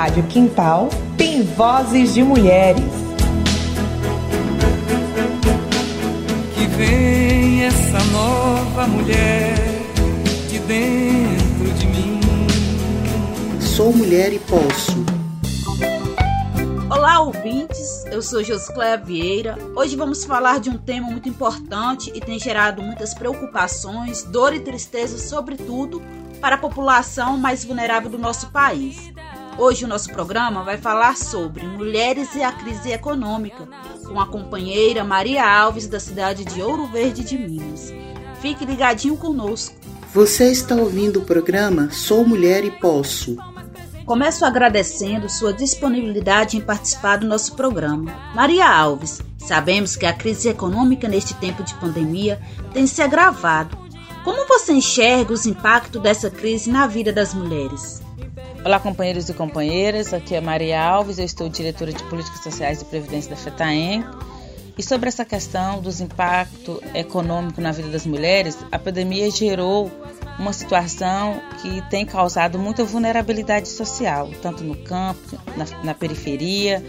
Rádio Quintal tem vozes de mulheres. Que vem essa nova mulher de dentro de mim. Sou mulher e posso. Olá, ouvintes. Eu sou Joscléa Vieira. Hoje vamos falar de um tema muito importante e tem gerado muitas preocupações, dor e tristeza, sobretudo para a população mais vulnerável do nosso país. Hoje o nosso programa vai falar sobre mulheres e a crise econômica, com a companheira Maria Alves da cidade de Ouro Verde de Minas. Fique ligadinho conosco. Você está ouvindo o programa Sou Mulher e Posso. Começo agradecendo sua disponibilidade em participar do nosso programa. Maria Alves, sabemos que a crise econômica neste tempo de pandemia tem se agravado. Como você enxerga os impactos dessa crise na vida das mulheres? Olá, companheiros e companheiras. Aqui é Maria Alves, eu estou diretora de Políticas Sociais e Previdência da FETAEM. E sobre essa questão dos impactos econômicos na vida das mulheres, a pandemia gerou uma situação que tem causado muita vulnerabilidade social, tanto no campo, na, na periferia,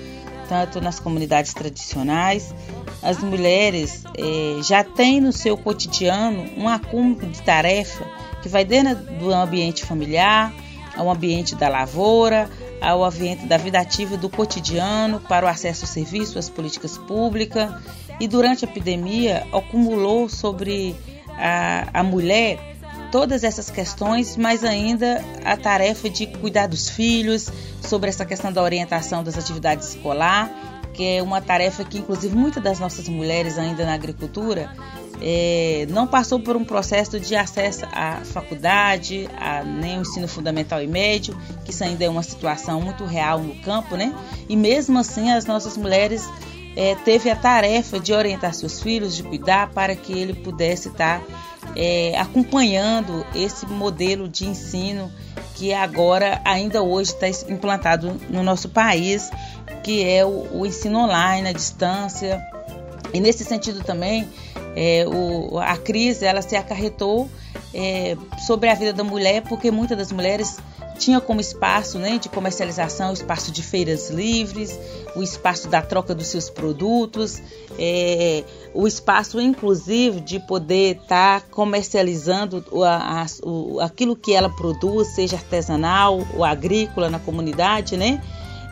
tanto nas comunidades tradicionais. As mulheres eh, já têm no seu cotidiano um acúmulo de tarefa que vai desde do ambiente familiar, ao ambiente da lavoura, ao ambiente da vida ativa do cotidiano, para o acesso ao serviço, às políticas públicas. E durante a epidemia, acumulou sobre a, a mulher todas essas questões, mas ainda a tarefa de cuidar dos filhos, sobre essa questão da orientação das atividades escolar, que é uma tarefa que, inclusive, muitas das nossas mulheres ainda na agricultura é, não passou por um processo de acesso à faculdade, a, nem o ensino fundamental e médio, que isso ainda é uma situação muito real no campo, né? E mesmo assim as nossas mulheres é, teve a tarefa de orientar seus filhos, de cuidar para que ele pudesse estar é, acompanhando esse modelo de ensino que agora ainda hoje está implantado no nosso país, que é o, o ensino online, a distância. E nesse sentido também é, o, a crise ela se acarretou é, sobre a vida da mulher, porque muitas das mulheres tinha como espaço né, de comercialização o espaço de feiras livres, o espaço da troca dos seus produtos, é, o espaço inclusive de poder estar tá comercializando a, a, o, aquilo que ela produz, seja artesanal ou agrícola na comunidade, né?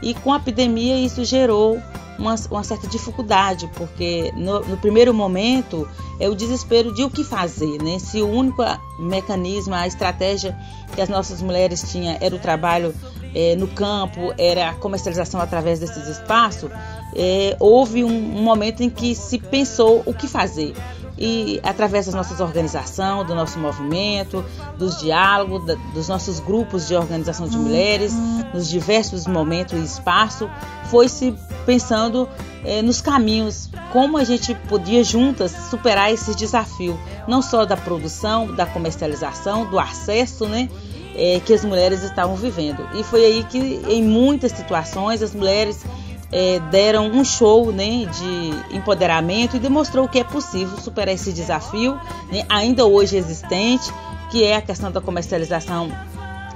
E com a epidemia isso gerou uma, uma certa dificuldade, porque no, no, primeiro momento é o desespero de o que fazer, né? Se o único mecanismo, a estratégia que as nossas mulheres tinham era o trabalho é, no campo, era a comercialização através desses espaços, é, houve um, um momento em que se pensou o que fazer e através das nossas organizações, do nosso movimento, dos diálogos, da, dos nossos grupos de organização de mulheres, nos diversos momentos e espaços, foi se pensando eh, nos caminhos, como a gente podia juntas superar esse desafio, não só da produção, da comercialização, do acesso, né? Eh, que as mulheres estavam vivendo. E foi aí que, em muitas situações, as mulheres é, deram um show né, de empoderamento e demonstrou que é possível superar esse desafio, né, ainda hoje existente, que é a questão da comercialização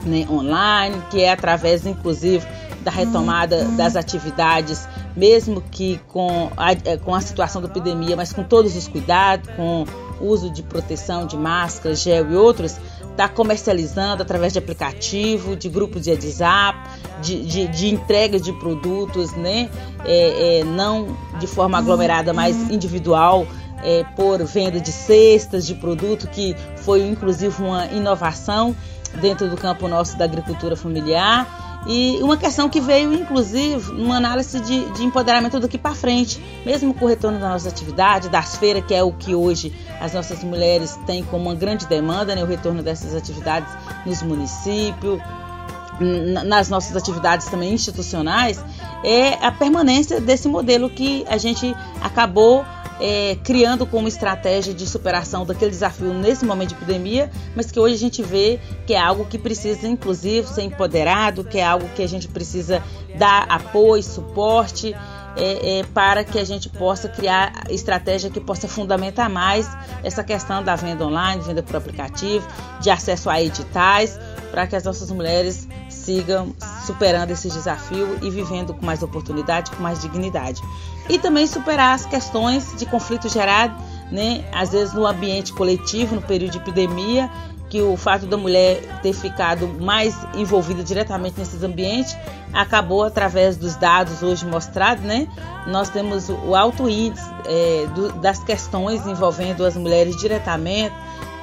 né, online, que é através, inclusive, da retomada uhum. das atividades, mesmo que com a, é, com a situação da epidemia, mas com todos os cuidados, com uso de proteção, de máscara, gel e outros, está comercializando através de aplicativo, de grupos de WhatsApp, de, de, de entrega de produtos, né? É, é, não de forma aglomerada, mas individual, é, por venda de cestas de produto, que foi inclusive uma inovação dentro do campo nosso da agricultura familiar. E uma questão que veio, inclusive, numa análise de, de empoderamento daqui para frente, mesmo com o retorno das nossas atividades, das feiras, que é o que hoje as nossas mulheres têm como uma grande demanda, né, o retorno dessas atividades nos municípios, nas nossas atividades também institucionais, é a permanência desse modelo que a gente acabou é, criando como estratégia de superação daquele desafio nesse momento de epidemia, mas que hoje a gente vê que é algo que precisa, inclusive, ser empoderado, que é algo que a gente precisa dar apoio, suporte. É, é, para que a gente possa criar estratégia que possa fundamentar mais essa questão da venda online, venda por aplicativo, de acesso a editais, para que as nossas mulheres sigam superando esse desafio e vivendo com mais oportunidade, com mais dignidade. E também superar as questões de conflito gerado, né, às vezes no ambiente coletivo, no período de epidemia, que o fato da mulher ter ficado mais envolvida diretamente nesses ambientes acabou através dos dados hoje mostrados, né? Nós temos o alto índice é, do, das questões envolvendo as mulheres diretamente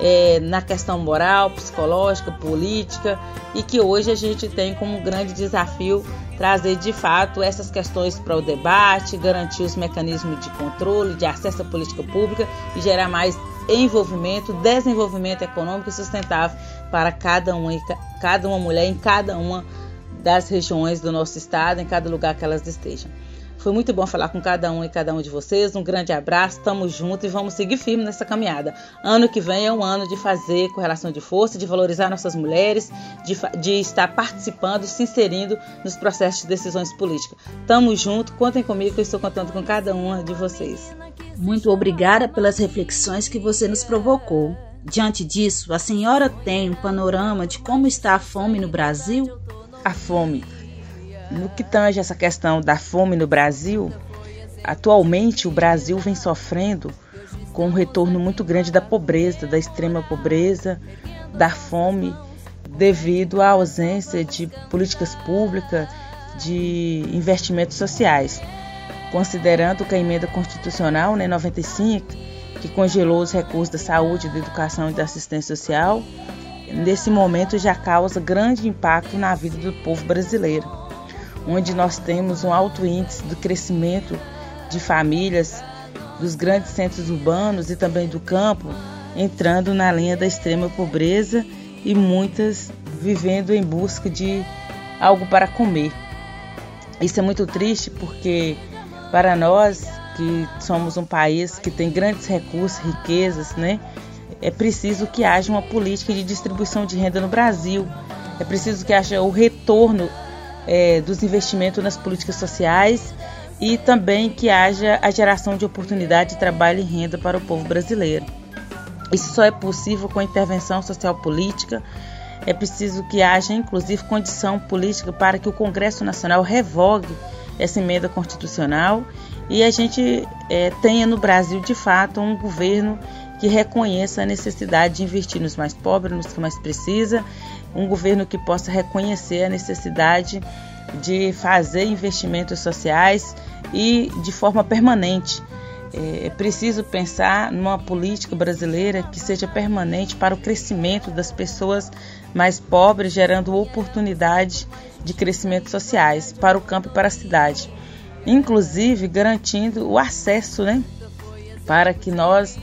é, na questão moral, psicológica, política e que hoje a gente tem como grande desafio trazer de fato essas questões para o debate, garantir os mecanismos de controle, de acesso à política pública e gerar mais envolvimento, desenvolvimento econômico e sustentável para cada uma, cada uma mulher em cada uma das regiões do nosso estado, em cada lugar que elas estejam. Foi muito bom falar com cada um e cada um de vocês. Um grande abraço, estamos juntos e vamos seguir firme nessa caminhada. Ano que vem é um ano de fazer correlação de força, de valorizar nossas mulheres, de, de estar participando, se inserindo nos processos de decisões políticas. Estamos juntos, contem comigo que eu estou contando com cada uma de vocês. Muito obrigada pelas reflexões que você nos provocou. Diante disso, a senhora tem um panorama de como está a fome no Brasil? A fome no que tange essa questão da fome no Brasil, atualmente o Brasil vem sofrendo com um retorno muito grande da pobreza, da extrema pobreza, da fome, devido à ausência de políticas públicas, de investimentos sociais. Considerando que a emenda constitucional, né, 95, que congelou os recursos da saúde, da educação e da assistência social, nesse momento já causa grande impacto na vida do povo brasileiro onde nós temos um alto índice do crescimento de famílias dos grandes centros urbanos e também do campo entrando na linha da extrema pobreza e muitas vivendo em busca de algo para comer. Isso é muito triste porque para nós que somos um país que tem grandes recursos, riquezas, né? É preciso que haja uma política de distribuição de renda no Brasil. É preciso que haja o retorno é, dos investimentos nas políticas sociais e também que haja a geração de oportunidade de trabalho e renda para o povo brasileiro. Isso só é possível com intervenção social política. É preciso que haja, inclusive, condição política para que o Congresso Nacional revogue essa emenda constitucional e a gente é, tenha no Brasil, de fato, um governo que reconheça a necessidade de investir nos mais pobres, nos que mais precisa um governo que possa reconhecer a necessidade de fazer investimentos sociais e de forma permanente. É, é preciso pensar numa política brasileira que seja permanente para o crescimento das pessoas mais pobres, gerando oportunidade de crescimento sociais para o campo e para a cidade, inclusive garantindo o acesso, né, para que nós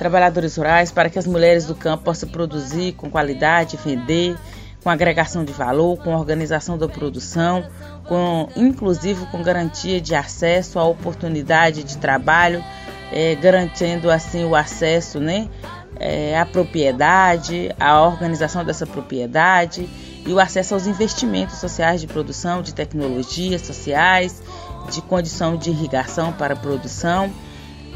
trabalhadores rurais, para que as mulheres do campo possam produzir com qualidade, vender, com agregação de valor, com organização da produção, com inclusive com garantia de acesso à oportunidade de trabalho, é, garantindo assim o acesso, né, é, à propriedade, à organização dessa propriedade e o acesso aos investimentos sociais de produção, de tecnologias sociais, de condição de irrigação para a produção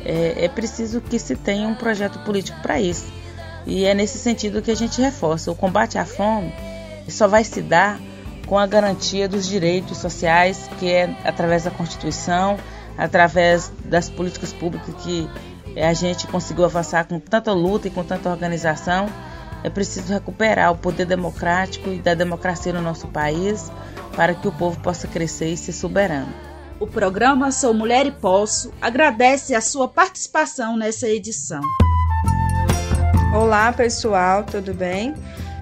é, é preciso que se tenha um projeto político para isso. E é nesse sentido que a gente reforça: o combate à fome só vai se dar com a garantia dos direitos sociais, que é através da Constituição, através das políticas públicas que a gente conseguiu avançar com tanta luta e com tanta organização. É preciso recuperar o poder democrático e da democracia no nosso país para que o povo possa crescer e ser soberano. O programa Sou Mulher e Posso agradece a sua participação nessa edição. Olá, pessoal, tudo bem?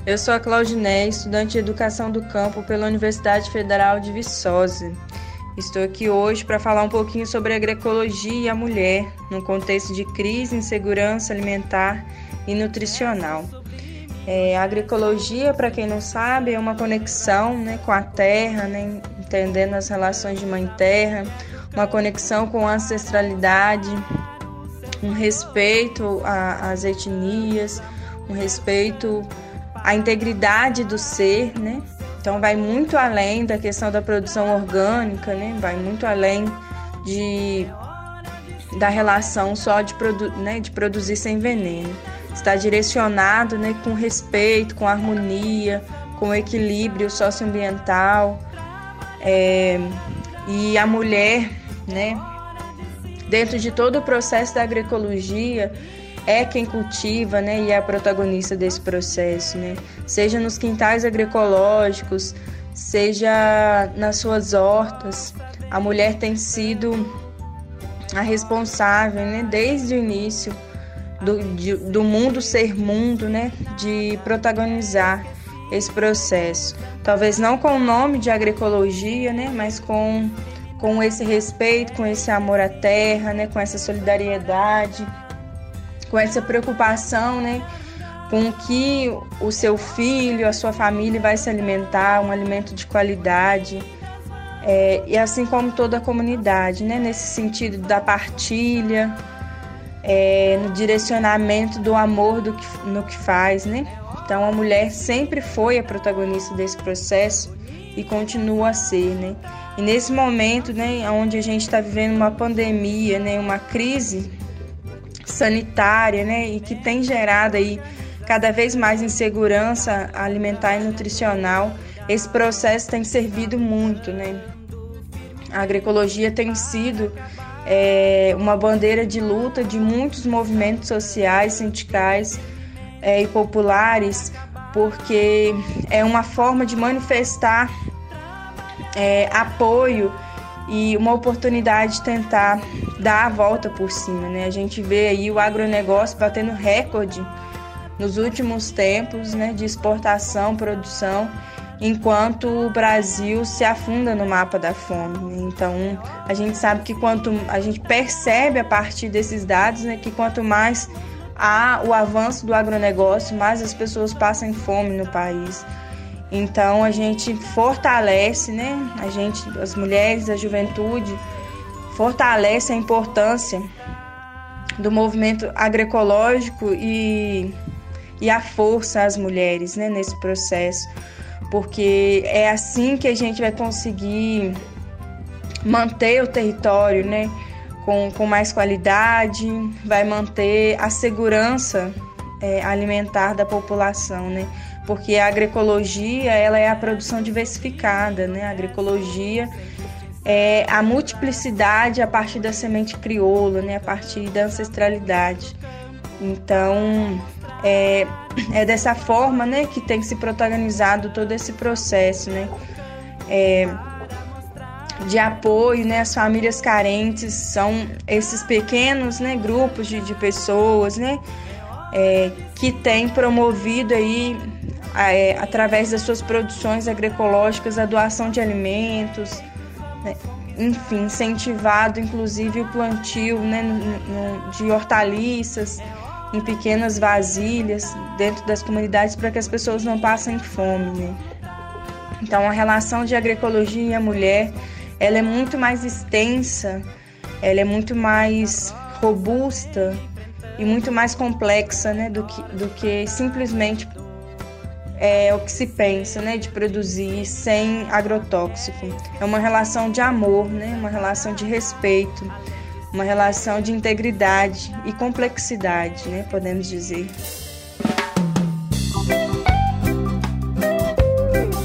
Eu sou a Claudinei, estudante de Educação do Campo pela Universidade Federal de Viçosa. Estou aqui hoje para falar um pouquinho sobre agroecologia e a mulher, no contexto de crise, insegurança alimentar e nutricional. É, a agroecologia, para quem não sabe, é uma conexão né, com a terra, né, entendendo as relações de mãe terra, uma conexão com a ancestralidade, um respeito às etnias, um respeito à integridade do ser, né? Então vai muito além da questão da produção orgânica, né? Vai muito além de da relação só de, produ né, de produzir sem veneno. Está direcionado né, com respeito, com harmonia, com equilíbrio socioambiental, É, e a mulher, né, dentro de todo o processo da agroecologia, é quem cultiva, né, e é a protagonista desse processo, né? Seja nos quintais agroecológicos, seja nas suas hortas, a mulher tem sido a responsável, né, desde o início do, de, do mundo ser mundo, né, de protagonizar esse processo. Talvez não com o nome de agroecologia, né, mas com, com esse respeito, com esse amor à terra, né, com essa solidariedade, com essa preocupação, né, com que o seu filho, a sua família vai se alimentar, um alimento de qualidade. É, e assim como toda a comunidade, né, nesse sentido da partilha, é, no direcionamento do amor do que, no que faz, né? Então a mulher sempre foi a protagonista desse processo e continua a ser, né? E nesse momento, né, onde a gente está vivendo uma pandemia, né, uma crise sanitária, né, e que tem gerado aí cada vez mais insegurança alimentar e nutricional, esse processo tem servido muito, né? A agroecologia tem sido é, uma bandeira de luta de muitos movimentos sociais, sindicais é, e populares, porque é uma forma de manifestar é, apoio e uma oportunidade de tentar dar a volta por cima. Né? A gente vê aí o agronegócio batendo recorde nos últimos tempos né, de exportação, produção enquanto o Brasil se afunda no mapa da fome. Então, a gente sabe que quanto a gente percebe a partir desses dados, né, que quanto mais há o avanço do agronegócio, mais as pessoas passam fome no país. Então, a gente fortalece, né, a gente, as mulheres, a juventude, fortalece a importância do movimento agroecológico e, e a força às mulheres né, nesse processo porque é assim que a gente vai conseguir manter o território, né? Com, com mais qualidade, vai manter a segurança é, alimentar da população, né? Porque a agroecologia, ela é a produção diversificada, né? A agroecologia é a multiplicidade a partir da semente crioula, né? A partir da ancestralidade. Então, é, é dessa forma né, que tem se protagonizado todo esse processo né, é, de apoio né, às famílias carentes. São esses pequenos né, grupos de, de pessoas né, é, que têm promovido aí, é, através das suas produções agroecológicas a doação de alimentos, né, enfim, incentivado inclusive o plantio né, no, no, de hortaliças em pequenas vasilhas dentro das comunidades para que as pessoas não passem fome. Né? Então, a relação de agroecologia e a mulher ela é muito mais extensa, ela é muito mais robusta e muito mais complexa né, do, que, do que simplesmente é, o que se pensa né, de produzir sem agrotóxico. É uma relação de amor, né, uma relação de respeito uma relação de integridade e complexidade, né, podemos dizer.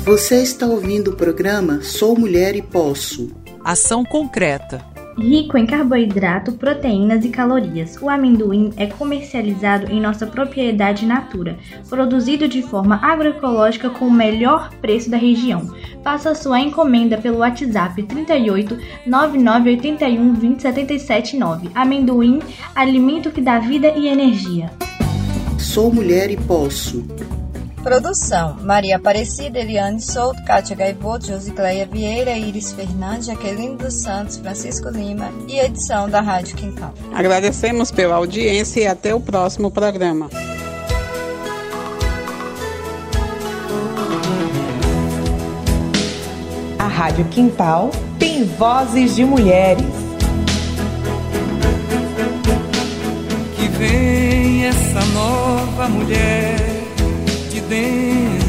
Você está ouvindo o programa Sou Mulher e Posso. Ação concreta Rico em carboidrato, proteínas e calorias, o amendoim é comercializado em nossa propriedade Natura, produzido de forma agroecológica com o melhor preço da região. Faça sua encomenda pelo WhatsApp 38 9981 2077 9. Amendoim, alimento que dá vida e energia. Sou mulher e posso. Produção: Maria Aparecida, Eliane Souto, Kátia Gaivoto, Josicleia Vieira, Iris Fernandes, Jaqueline dos Santos, Francisco Lima e edição da Rádio Quintal. Agradecemos pela audiência e até o próximo programa. Rádio Quintal tem vozes de mulheres. Que vem essa nova mulher dentro